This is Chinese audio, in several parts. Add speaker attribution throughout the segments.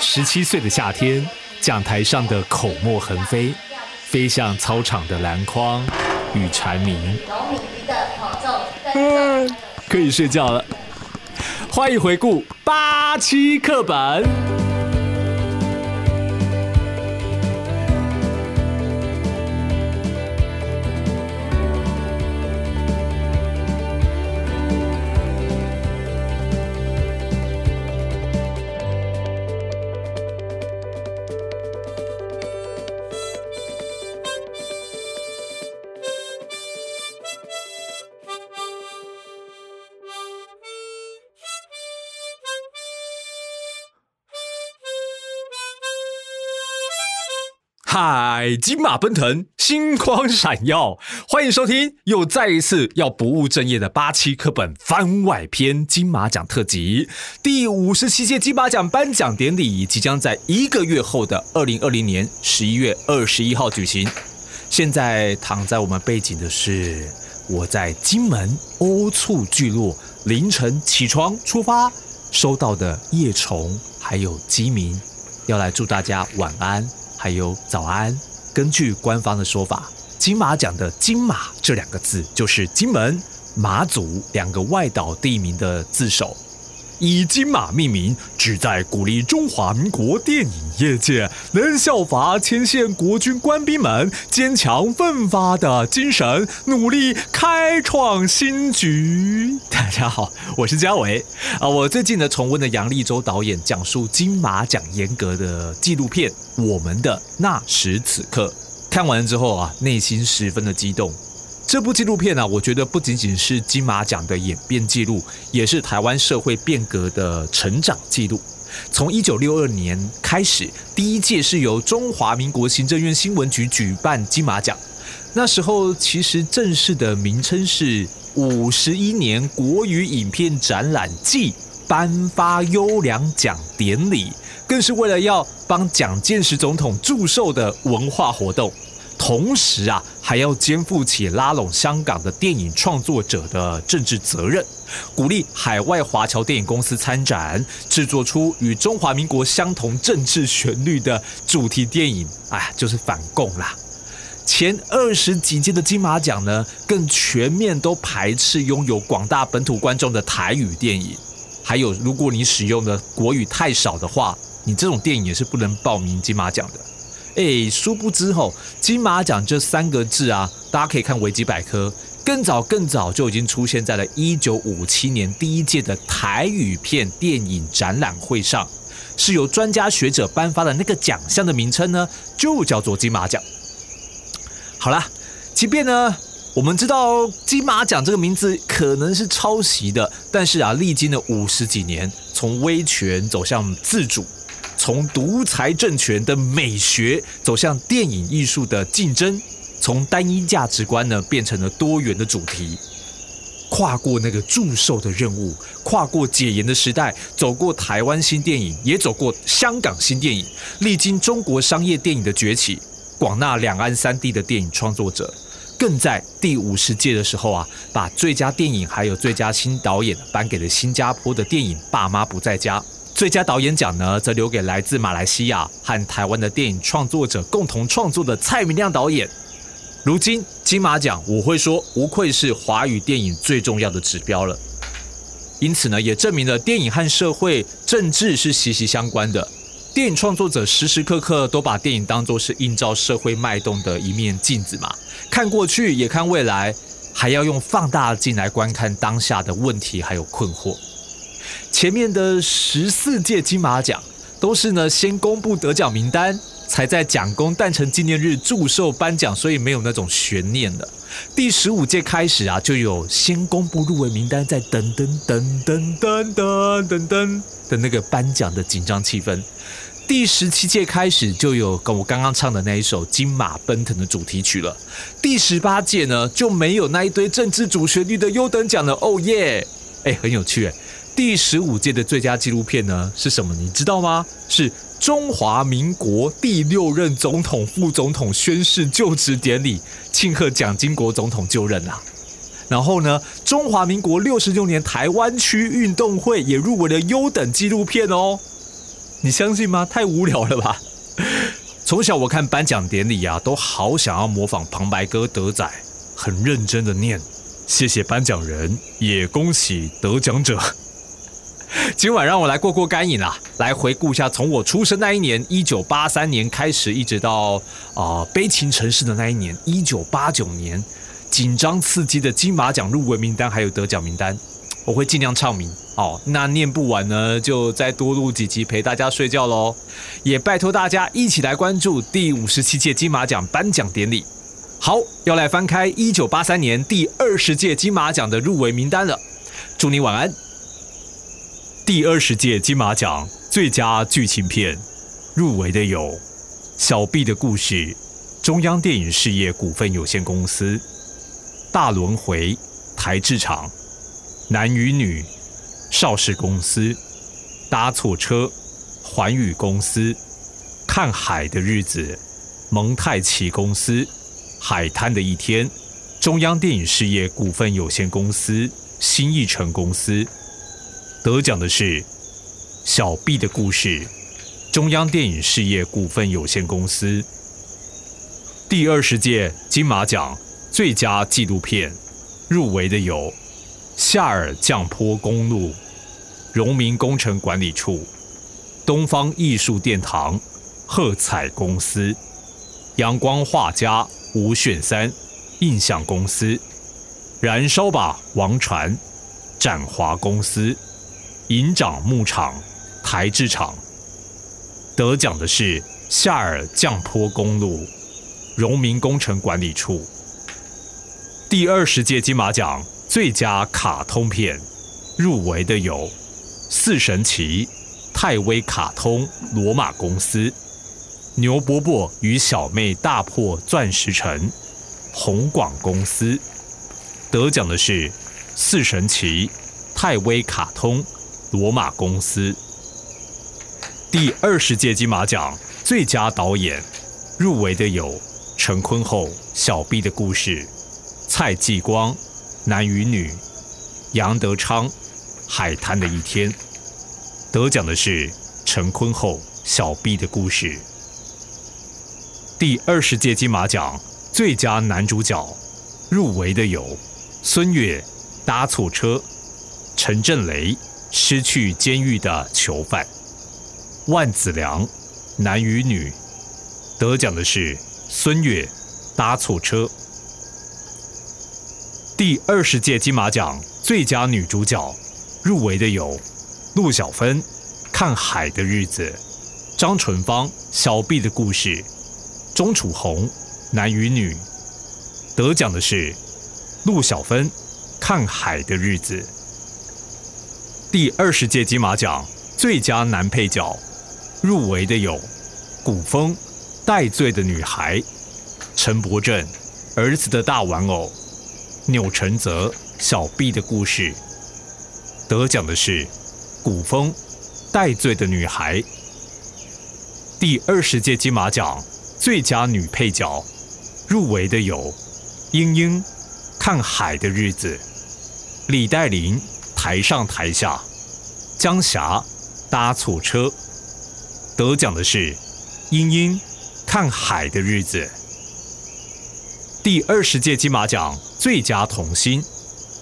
Speaker 1: 十七岁的夏天，讲台上的口沫横飞，飞向操场的篮筐与蝉鸣。嗯，可以睡觉了。欢迎回顾八七课本。嗨，金马奔腾，星光闪耀，欢迎收听又再一次要不务正业的八期课本番外篇金马奖特辑。第五十七届金马奖颁奖典礼即将在一个月后的二零二零年十一月二十一号举行。现在躺在我们背景的是我在金门欧促聚落凌晨起床出发收到的叶虫还有鸡鸣，要来祝大家晚安。还有早安。根据官方的说法，金马奖的“金马”这两个字就是金门、马祖两个外岛地名的字首。以金马命名，旨在鼓励中华民国电影业界能效法前线国军官兵们坚强奋发的精神，努力开创新局。大家好，我是嘉伟啊。我最近呢重温了杨立洲导演讲述金马奖严格的纪录片《我们的那时此刻》，看完之后啊，内心十分的激动。这部纪录片呢，我觉得不仅仅是金马奖的演变记录，也是台湾社会变革的成长记录。从一九六二年开始，第一届是由中华民国行政院新闻局举办金马奖，那时候其实正式的名称是五十一年国语影片展览暨颁发优良奖典礼，更是为了要帮蒋介石总统祝寿的文化活动。同时啊，还要肩负起拉拢香港的电影创作者的政治责任，鼓励海外华侨电影公司参展，制作出与中华民国相同政治旋律的主题电影。哎，就是反共啦。前二十几届的金马奖呢，更全面都排斥拥有广大本土观众的台语电影。还有，如果你使用的国语太少的话，你这种电影也是不能报名金马奖的。哎，殊不知吼，金马奖这三个字啊，大家可以看维基百科，更早更早就已经出现在了一九五七年第一届的台语片电影展览会上，是由专家学者颁发的那个奖项的名称呢，就叫做金马奖。好啦，即便呢，我们知道金马奖这个名字可能是抄袭的，但是啊，历经了五十几年，从威权走向自主。从独裁政权的美学走向电影艺术的竞争，从单一价值观呢变成了多元的主题，跨过那个祝寿的任务，跨过解严的时代，走过台湾新电影，也走过香港新电影，历经中国商业电影的崛起，广纳两岸三地的电影创作者，更在第五十届的时候啊，把最佳电影还有最佳新导演颁给了新加坡的电影《爸妈不在家》。最佳导演奖呢，则留给来自马来西亚和台湾的电影创作者共同创作的蔡明亮导演。如今金马奖，我会说，无愧是华语电影最重要的指标了。因此呢，也证明了电影和社会政治是息息相关的。电影创作者时时刻刻都把电影当作是映照社会脉动的一面镜子嘛，看过去也看未来，还要用放大镜来观看当下的问题还有困惑。前面的十四届金马奖都是呢先公布得奖名单，才在蒋公诞辰纪念日祝寿颁奖，所以没有那种悬念的。第十五届开始啊，就有先公布入围名单，再噔噔噔噔噔噔噔噔的那个颁奖的紧张气氛。第十七届开始就有跟我刚刚唱的那一首《金马奔腾》的主题曲了。第十八届呢就没有那一堆政治主旋律的优等奖了。哦耶，哎，很有趣哎。第十五届的最佳纪录片呢是什么？你知道吗？是中华民国第六任总统、副总统宣誓就职典礼，庆贺蒋经国总统就任啊。然后呢，中华民国六十六年台湾区运动会也入围了优等纪录片哦。你相信吗？太无聊了吧！从小我看颁奖典礼啊，都好想要模仿旁白哥德仔，很认真的念，谢谢颁奖人，也恭喜得奖者。今晚让我来过过干瘾啦，来回顾一下从我出生那一年一九八三年开始，一直到啊悲情城市的那一年一九八九年，紧张刺激的金马奖入围名单还有得奖名单，我会尽量唱名哦。那念不完呢，就再多录几集陪大家睡觉喽。也拜托大家一起来关注第五十七届金马奖颁奖典礼。好，要来翻开一九八三年第二十届金马奖的入围名单了。祝你晚安。第二十届金马奖最佳剧情片入围的有《小毕的故事》、中央电影事业股份有限公司、大轮回、台制厂、男与女、邵氏公司、搭错车、环宇公司、看海的日子、蒙太奇公司、海滩的一天、中央电影事业股份有限公司、新艺城公司。得奖的是《小毕的故事》，中央电影事业股份有限公司。第二十届金马奖最佳纪录片入围的有《夏尔降坡公路》、荣民工程管理处、东方艺术殿堂、喝彩公司、阳光画家吴炫三、印象公司、燃烧吧王传、展华公司。银掌牧场、台制厂得奖的是夏尔降坡公路、荣民工程管理处。第二十届金马奖最佳卡通片入围的有《四神奇》、泰威卡通、罗马公司、牛伯伯与小妹大破钻石城、红广公司。得奖的是《四神奇》、泰威卡通。罗马公司第二十届金马奖最佳导演入围的有陈坤厚《小 B 的故事》，蔡继光《男与女》，杨德昌《海滩的一天》。得奖的是陈坤厚《小 B 的故事》。第二十届金马奖最佳男主角入围的有孙越《搭错车》，陈振雷。失去监狱的囚犯。万梓良，男与女。得奖的是孙越，搭错车。第二十届金马奖最佳女主角入围的有陆小芬，《看海的日子》，张纯芳，《小毕的故事》，钟楚红，男与女。得奖的是陆小芬，《看海的日子》。第二十届金马奖最佳男配角入围的有古风戴罪的女孩、陈柏正儿子的大玩偶、钮承泽小毕的故事。得奖的是古风戴罪的女孩。第二十届金马奖最佳女配角入围的有英英看海的日子、李黛玲。台上台下，江霞搭错车，得奖的是英英看海的日子。第二十届金马奖最佳童星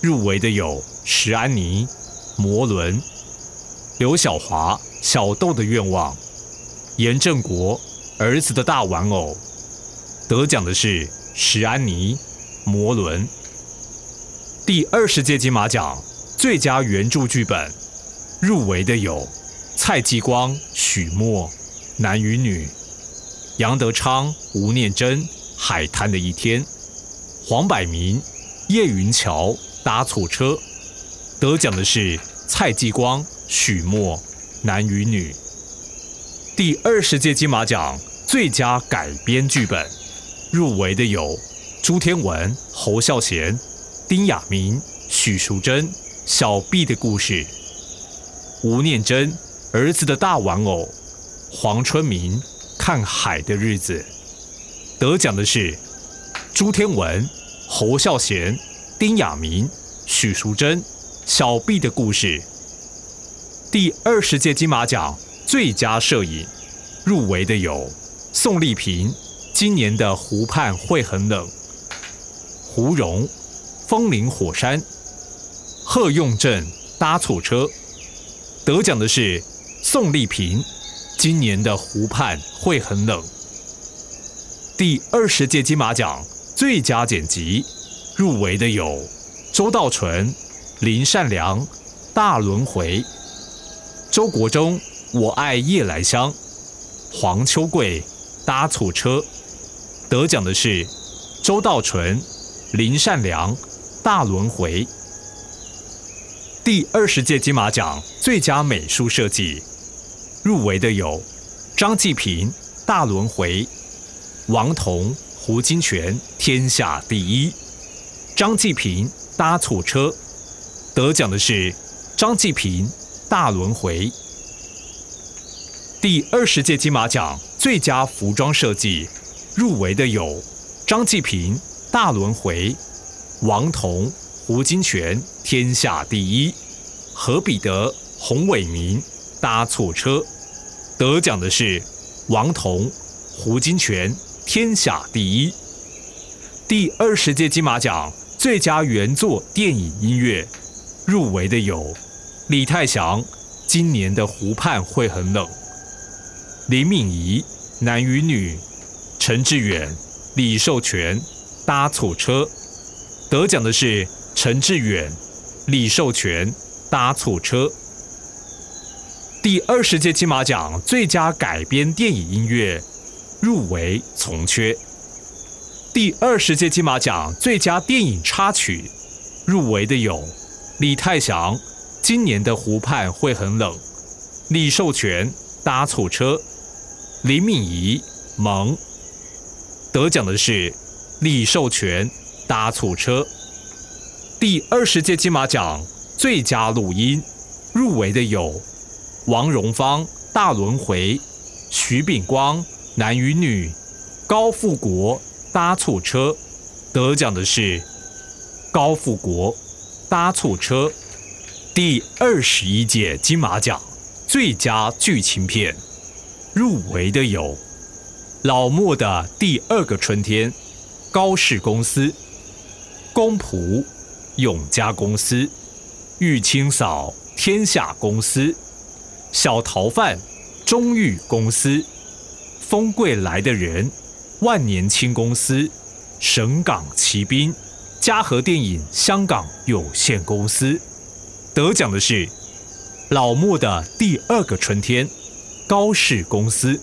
Speaker 1: 入围的有石安妮、摩伦、刘晓华、小豆的愿望、严正国儿子的大玩偶。得奖的是石安妮、摩伦。第二十届金马奖。最佳原著剧本入围的有蔡继光、许墨，《男与女》；杨德昌、吴念真，《海滩的一天》；黄百鸣、叶云桥，搭错车。得奖的是蔡继光、许墨，《男与女》。第二十届金马奖最佳改编剧本入围的有朱天文、侯孝贤、丁亚明、许淑珍。小 B 的故事，吴念真儿子的大玩偶，黄春明看海的日子，得奖的是朱天文、侯孝贤、丁亚明、许淑珍。小 B 的故事，第二十届金马奖最佳摄影入围的有宋丽萍今年的湖畔会很冷，胡蓉风林火山，贺用正搭错车。得奖的是宋丽萍今年的湖畔会很冷。第二十届金马奖最佳剪辑入围的有周道纯、林善良、大轮回、周国忠。我爱夜来香，黄秋桂搭错车，得奖的是周道纯、林善良、大轮回。第二十届金马奖最佳美术设计入围的有张继平、大轮回、王彤、胡金铨天下第一。张继平搭错车，得奖的是张继平、大轮回。第二十届金马奖最佳服装设计入围的有张继平、大轮回、王彤、胡金铨天下第一、何彼得、洪伟民搭错车。得奖的是王彤、胡金铨天下第一。第二十届金马奖最佳原作电影音乐入围的有李泰祥今年的湖畔会很冷。林敏仪，男与女，陈志远、李寿全搭错车，得奖的是陈志远、李寿全搭错车。第二十届金马奖最佳改编电影音乐入围从缺。第二十届金马奖最佳电影插曲入围的有李泰祥，今年的湖畔会很冷，李寿全搭错车。林敏仪萌得奖的是李寿全搭错车。第二十届金马奖最佳录音入围的有王荣芳大轮回、徐秉光男与女、高富国搭错车。得奖的是高富国搭错车。第二十一届金马奖最佳剧情片。入围的有老莫的第二个春天、高氏公司、公仆、永嘉公司、玉清嫂、天下公司、小逃犯、中裕公司、丰贵来的人、万年青公司、省港骑兵、嘉禾电影香港有限公司。得奖的是老木的第二个春天。高氏公司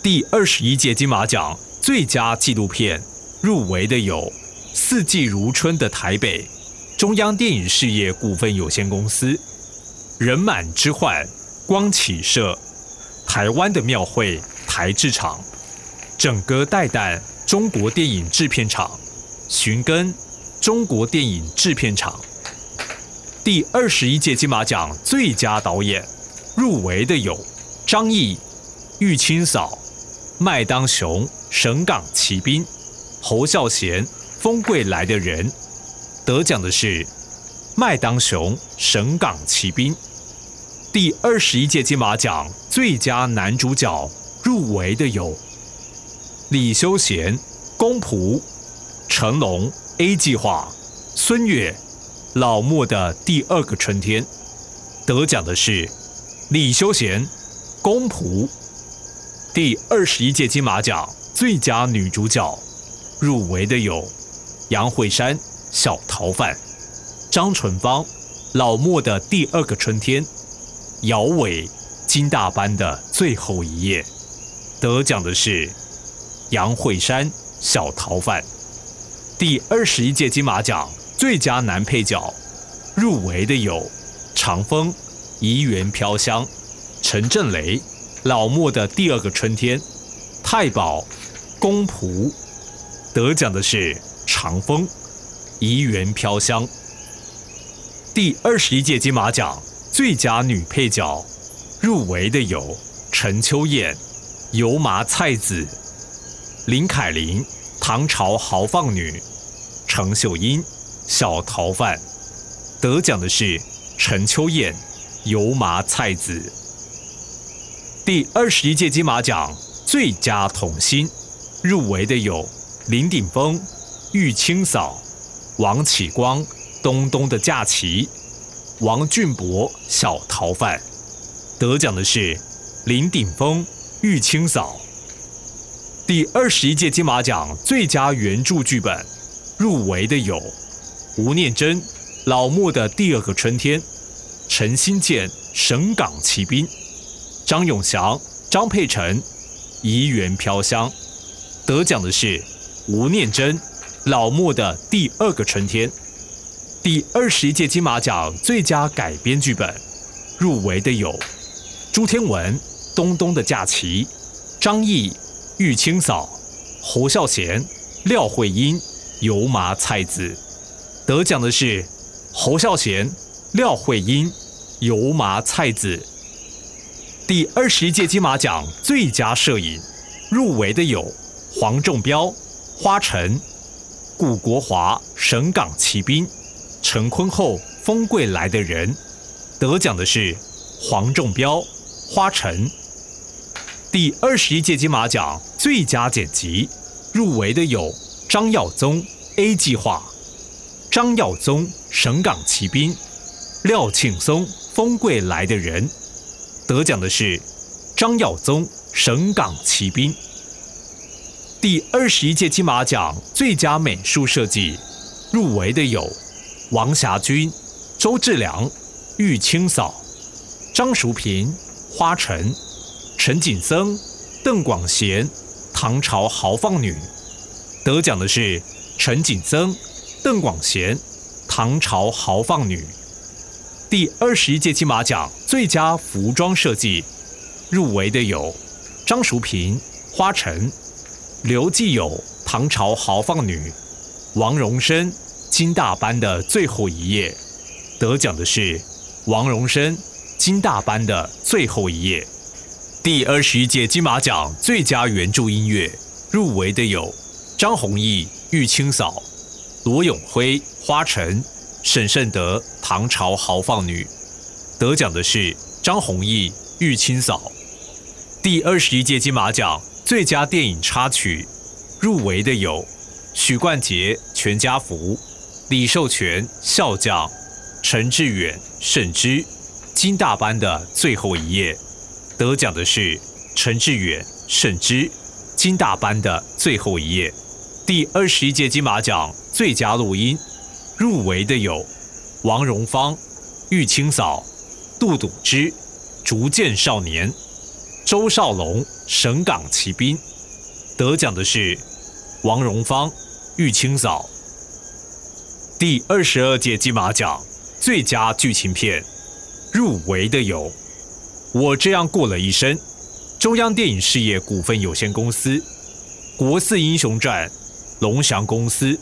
Speaker 1: 第二十一届金马奖最佳纪录片入围的有《四季如春的台北》、中央电影事业股份有限公司、人满之患、光启社、台湾的庙会台制厂、整个带弹中国电影制片厂、寻根中国电影制片厂。第二十一届金马奖最佳导演。入围的有张译、玉清嫂、麦当雄、省港骑兵、侯孝贤、风贵来的人。得奖的是麦当雄、省港骑兵。第二十一届金马奖最佳男主角入围的有李修贤、公仆、成龙、A 计划、孙越、老莫的第二个春天。得奖的是。李修贤，公仆。第二十一届金马奖最佳女主角入围的有杨慧山《小逃犯》，张纯芳《老莫的第二个春天》，姚伟《金大班的最后一夜》。得奖的是杨慧山《小逃犯》。第二十一届金马奖最佳男配角入围的有长风。怡园飘香，陈振雷，老莫的第二个春天，太保，公仆，得奖的是长风，怡园飘香。第二十一届金马奖最佳女配角入围的有陈秋燕，油麻菜籽，林凯琳，唐朝豪放女，程秀英，小逃犯。得奖的是陈秋燕。油麻菜籽，第二十一届金马奖最佳童星入围的有林顶峰、玉清嫂、王启光、东东的假期、王俊博、小逃犯。得奖的是林顶峰、玉清嫂。第二十一届金马奖最佳原著剧本入围的有吴念真、老莫的第二个春天、陈新建、神港奇兵、张永祥、张佩晨、怡园飘香。得奖的是吴念真、老莫的第二个春天。第二十一届金马奖最佳改编剧本入围的有朱天文、东东的假期、张译。玉清嫂、侯孝贤、廖慧英、油麻菜子，得奖的是侯孝贤、廖慧英、油麻菜子。第二十一届金马奖最佳摄影入围的有黄仲标、花城、顾国华、神港奇兵、陈坤厚、风贵来的人，得奖的是黄仲标、花城。第二十一届金马奖最佳剪辑入围的有张耀宗《A 计划》、张耀宗《省港奇兵》、廖庆松《风贵来的人》。得奖的是张耀宗《省港奇兵》。第二十一届金马奖最佳美术设计入围的有王霞军、周志良、玉清嫂、张淑平、花城。陈锦森、邓广贤，唐朝豪放女，得奖的是陈锦森、邓广贤，唐朝豪放女。第二十一届金马奖最佳服装设计入围的有张淑平、花城、刘继友，唐朝豪放女，王荣生，金大班的最后一页。得奖的是王荣生，金大班的最后一页。第二十一届金马奖最佳原著音乐入围的有张弘毅、玉清嫂、罗永辉、花城、沈慎德、唐朝豪放女。得奖的是张弘毅、玉清嫂。第二十一届金马奖最佳电影插曲入围的有许冠杰、全家福、李寿全、笑匠、陈志远、盛之、金大班的最后一页。得奖的是陈志远、盛之、金大班的最后一页。第二十一届金马奖最佳录音入围的有王荣芳、玉清嫂、杜笃之、逐渐少年、周少龙、省港奇兵。得奖的是王荣芳、玉清嫂。第二十二届金马奖最佳剧情片入围的有。我这样过了一生，中央电影事业股份有限公司、国四英雄传、龙翔公司、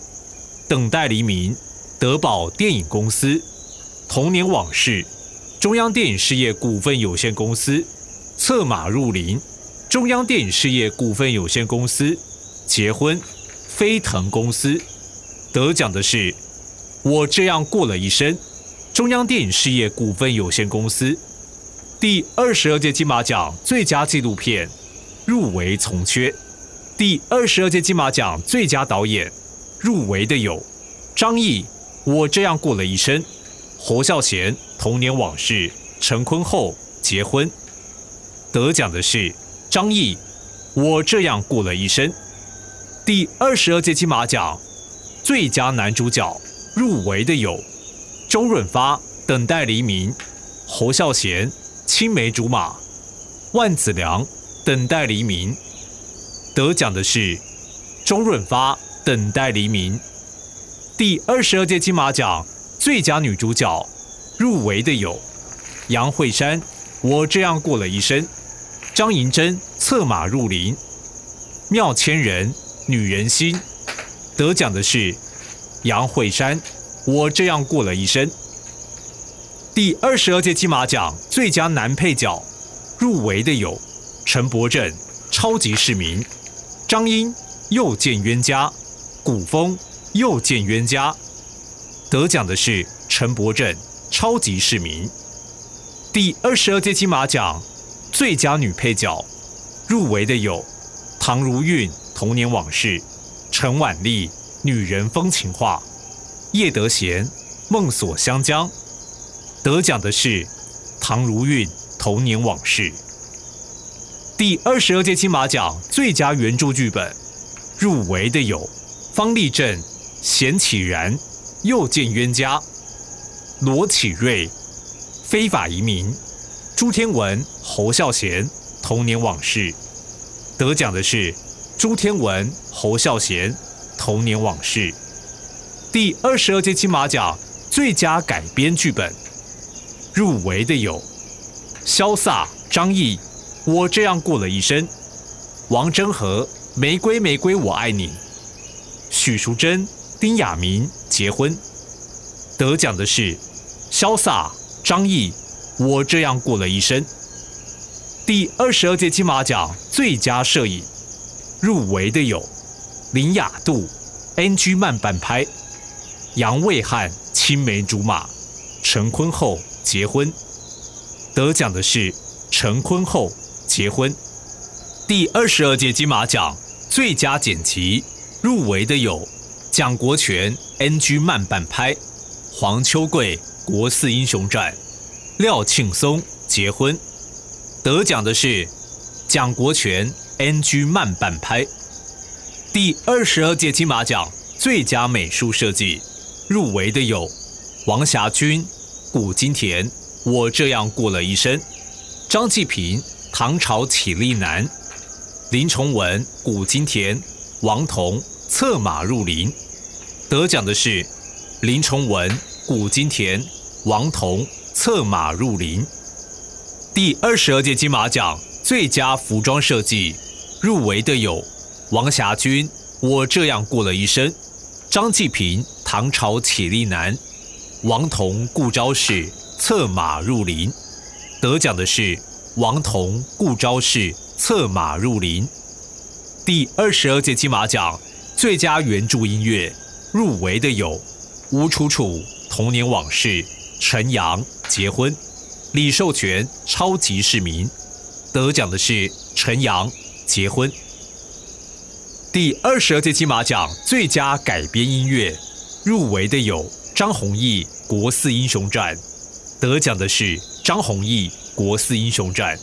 Speaker 1: 等待黎明、德宝电影公司、童年往事、中央电影事业股份有限公司、策马入林、中央电影事业股份有限公司、结婚、飞腾公司。得奖的是我这样过了一生，中央电影事业股份有限公司。第二十二届金马奖最佳纪录片入围从缺。第二十二届金马奖最佳导演入围的有张译《我这样过了一生》，侯孝贤《童年往事》，陈坤厚《结婚》。得奖的是张译《我这样过了一生》。第二十二届金马奖最佳男主角入围的有周润发《等待黎明》，侯孝贤。青梅竹马，万梓良，等待黎明。得奖的是周润发，等待黎明。第二十二届金马奖最佳女主角入围的有杨慧珊，我这样过了一生；张银珍，策马入林；妙千人，女人心。得奖的是杨慧珊，我这样过了一生。第二十二届金马奖最佳男配角入围的有陈柏正《超级市民》，张英《又见冤家》，古风《又见冤家》。得奖的是陈柏正《超级市民》。第二十二届金马奖最佳女配角入围的有唐如韵《童年往事》，陈婉丽《女人风情画》，叶德娴《梦锁香江》。得奖的是唐如韵《童年往事》。第二十二届金马奖最佳原著剧本入围的有方力正《贤启然》，又见冤家，罗启瑞《非法移民》，朱天文、侯孝贤《童年往事》。得奖的是朱天文、侯孝贤《童年往事》。第二十二届金马奖最佳改编剧本。入围的有潇洒张译《我这样过了一生》，王真和《玫瑰玫瑰我爱你》，许淑珍、丁雅明结婚。得奖的是潇洒张译《我这样过了一生》。第二十二届金马奖最佳摄影入围的有林雅度 NG 慢半拍，杨卫汉青梅竹马，陈坤厚。结婚得奖的是陈坤厚结婚。第二十二届金马奖最佳剪辑入围的有蒋国权 NG 慢半拍，黄秋桂国四英雄传，廖庆松结婚。得奖的是蒋国权 NG 慢半拍。第二十二届金马奖最佳美术设计入围的有王霞军。古金田，我这样过了一生。张继平，唐朝起立男。林崇文，古金田，王彤，策马入林。得奖的是林崇文，古金田，王彤，策马入林。第二十二届金马奖最佳服装设计入围的有王霞军，我这样过了一生。张继平，唐朝起立男。王彤顾昭氏策马入林，得奖的是王彤顾昭氏策马入林。第二十二届金马奖最佳原著音乐入围的有吴楚楚童年往事、陈阳结婚、李寿全超级市民。得奖的是陈阳结婚。第二十二届金马奖最佳改编音乐入围的有张弘毅。国四英雄传得奖的是张弘毅，《国四英雄传》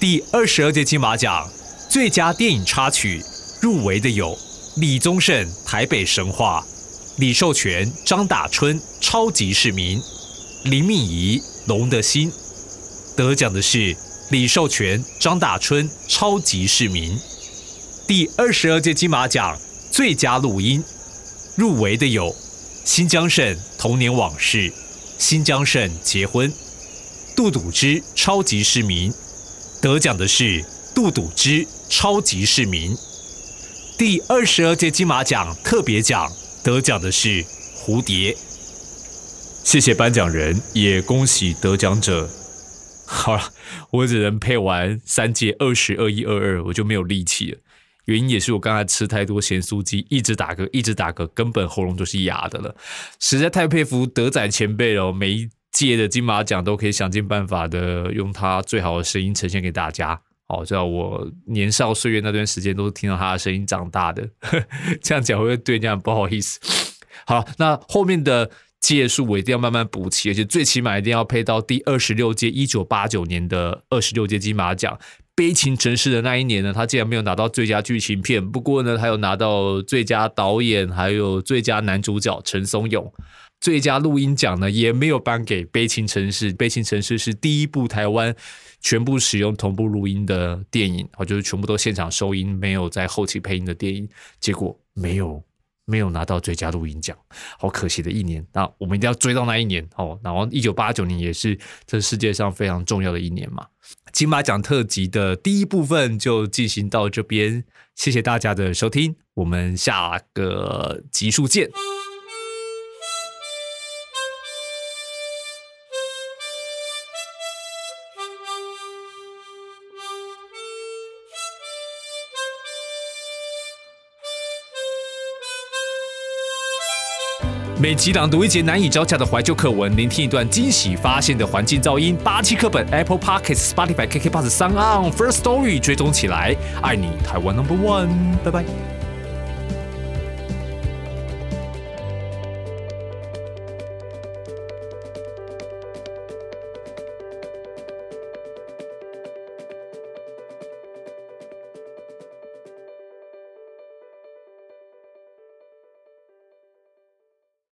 Speaker 1: 第二十二届金马奖最佳电影插曲入围的有李宗盛《台北神话》，李寿全、张大春《超级市民》，林敏怡《龙的心》。得奖的是李寿全、张大春《超级市民》。第二十二届金马奖最佳录音入围的有。新疆省童年往事，新疆省结婚，杜笃之超级市民得奖的是杜笃之超级市民。第二十二届金马奖特别奖得奖的是蝴蝶。谢谢颁奖人，也恭喜得奖者。好了，我只能配完三届二十二一二二，我就没有力气了。原因也是我刚才吃太多咸酥鸡，一直打嗝，一直打嗝，根本喉咙都是哑的了。实在太佩服德仔前辈了，每一届的金马奖都可以想尽办法的用他最好的声音呈现给大家。哦，知道我年少岁月那段时间都是听到他的声音长大的。这样讲会不会对人家不好意思？好，那后面的届数我一定要慢慢补齐，而且最起码一定要配到第二十六届一九八九年的二十六届金马奖。悲情城市的那一年呢，他竟然没有拿到最佳剧情片。不过呢，他有拿到最佳导演，还有最佳男主角陈松勇。最佳录音奖呢，也没有颁给悲情城市。悲情城市是第一部台湾全部使用同步录音的电影，哦，就是全部都现场收音，没有在后期配音的电影。结果没有没有拿到最佳录音奖，好可惜的一年。那我们一定要追到那一年哦。然后一九八九年也是这世界上非常重要的一年嘛。金马奖特辑的第一部分就进行到这边，谢谢大家的收听，我们下个集数见。每集朗读一节难以招架的怀旧课文，聆听一段惊喜发现的环境噪音。八期课本，Apple Podcasts、Spotify、KK Bus、s o n On、First Story 追踪起来，爱你台湾 Number One，拜拜。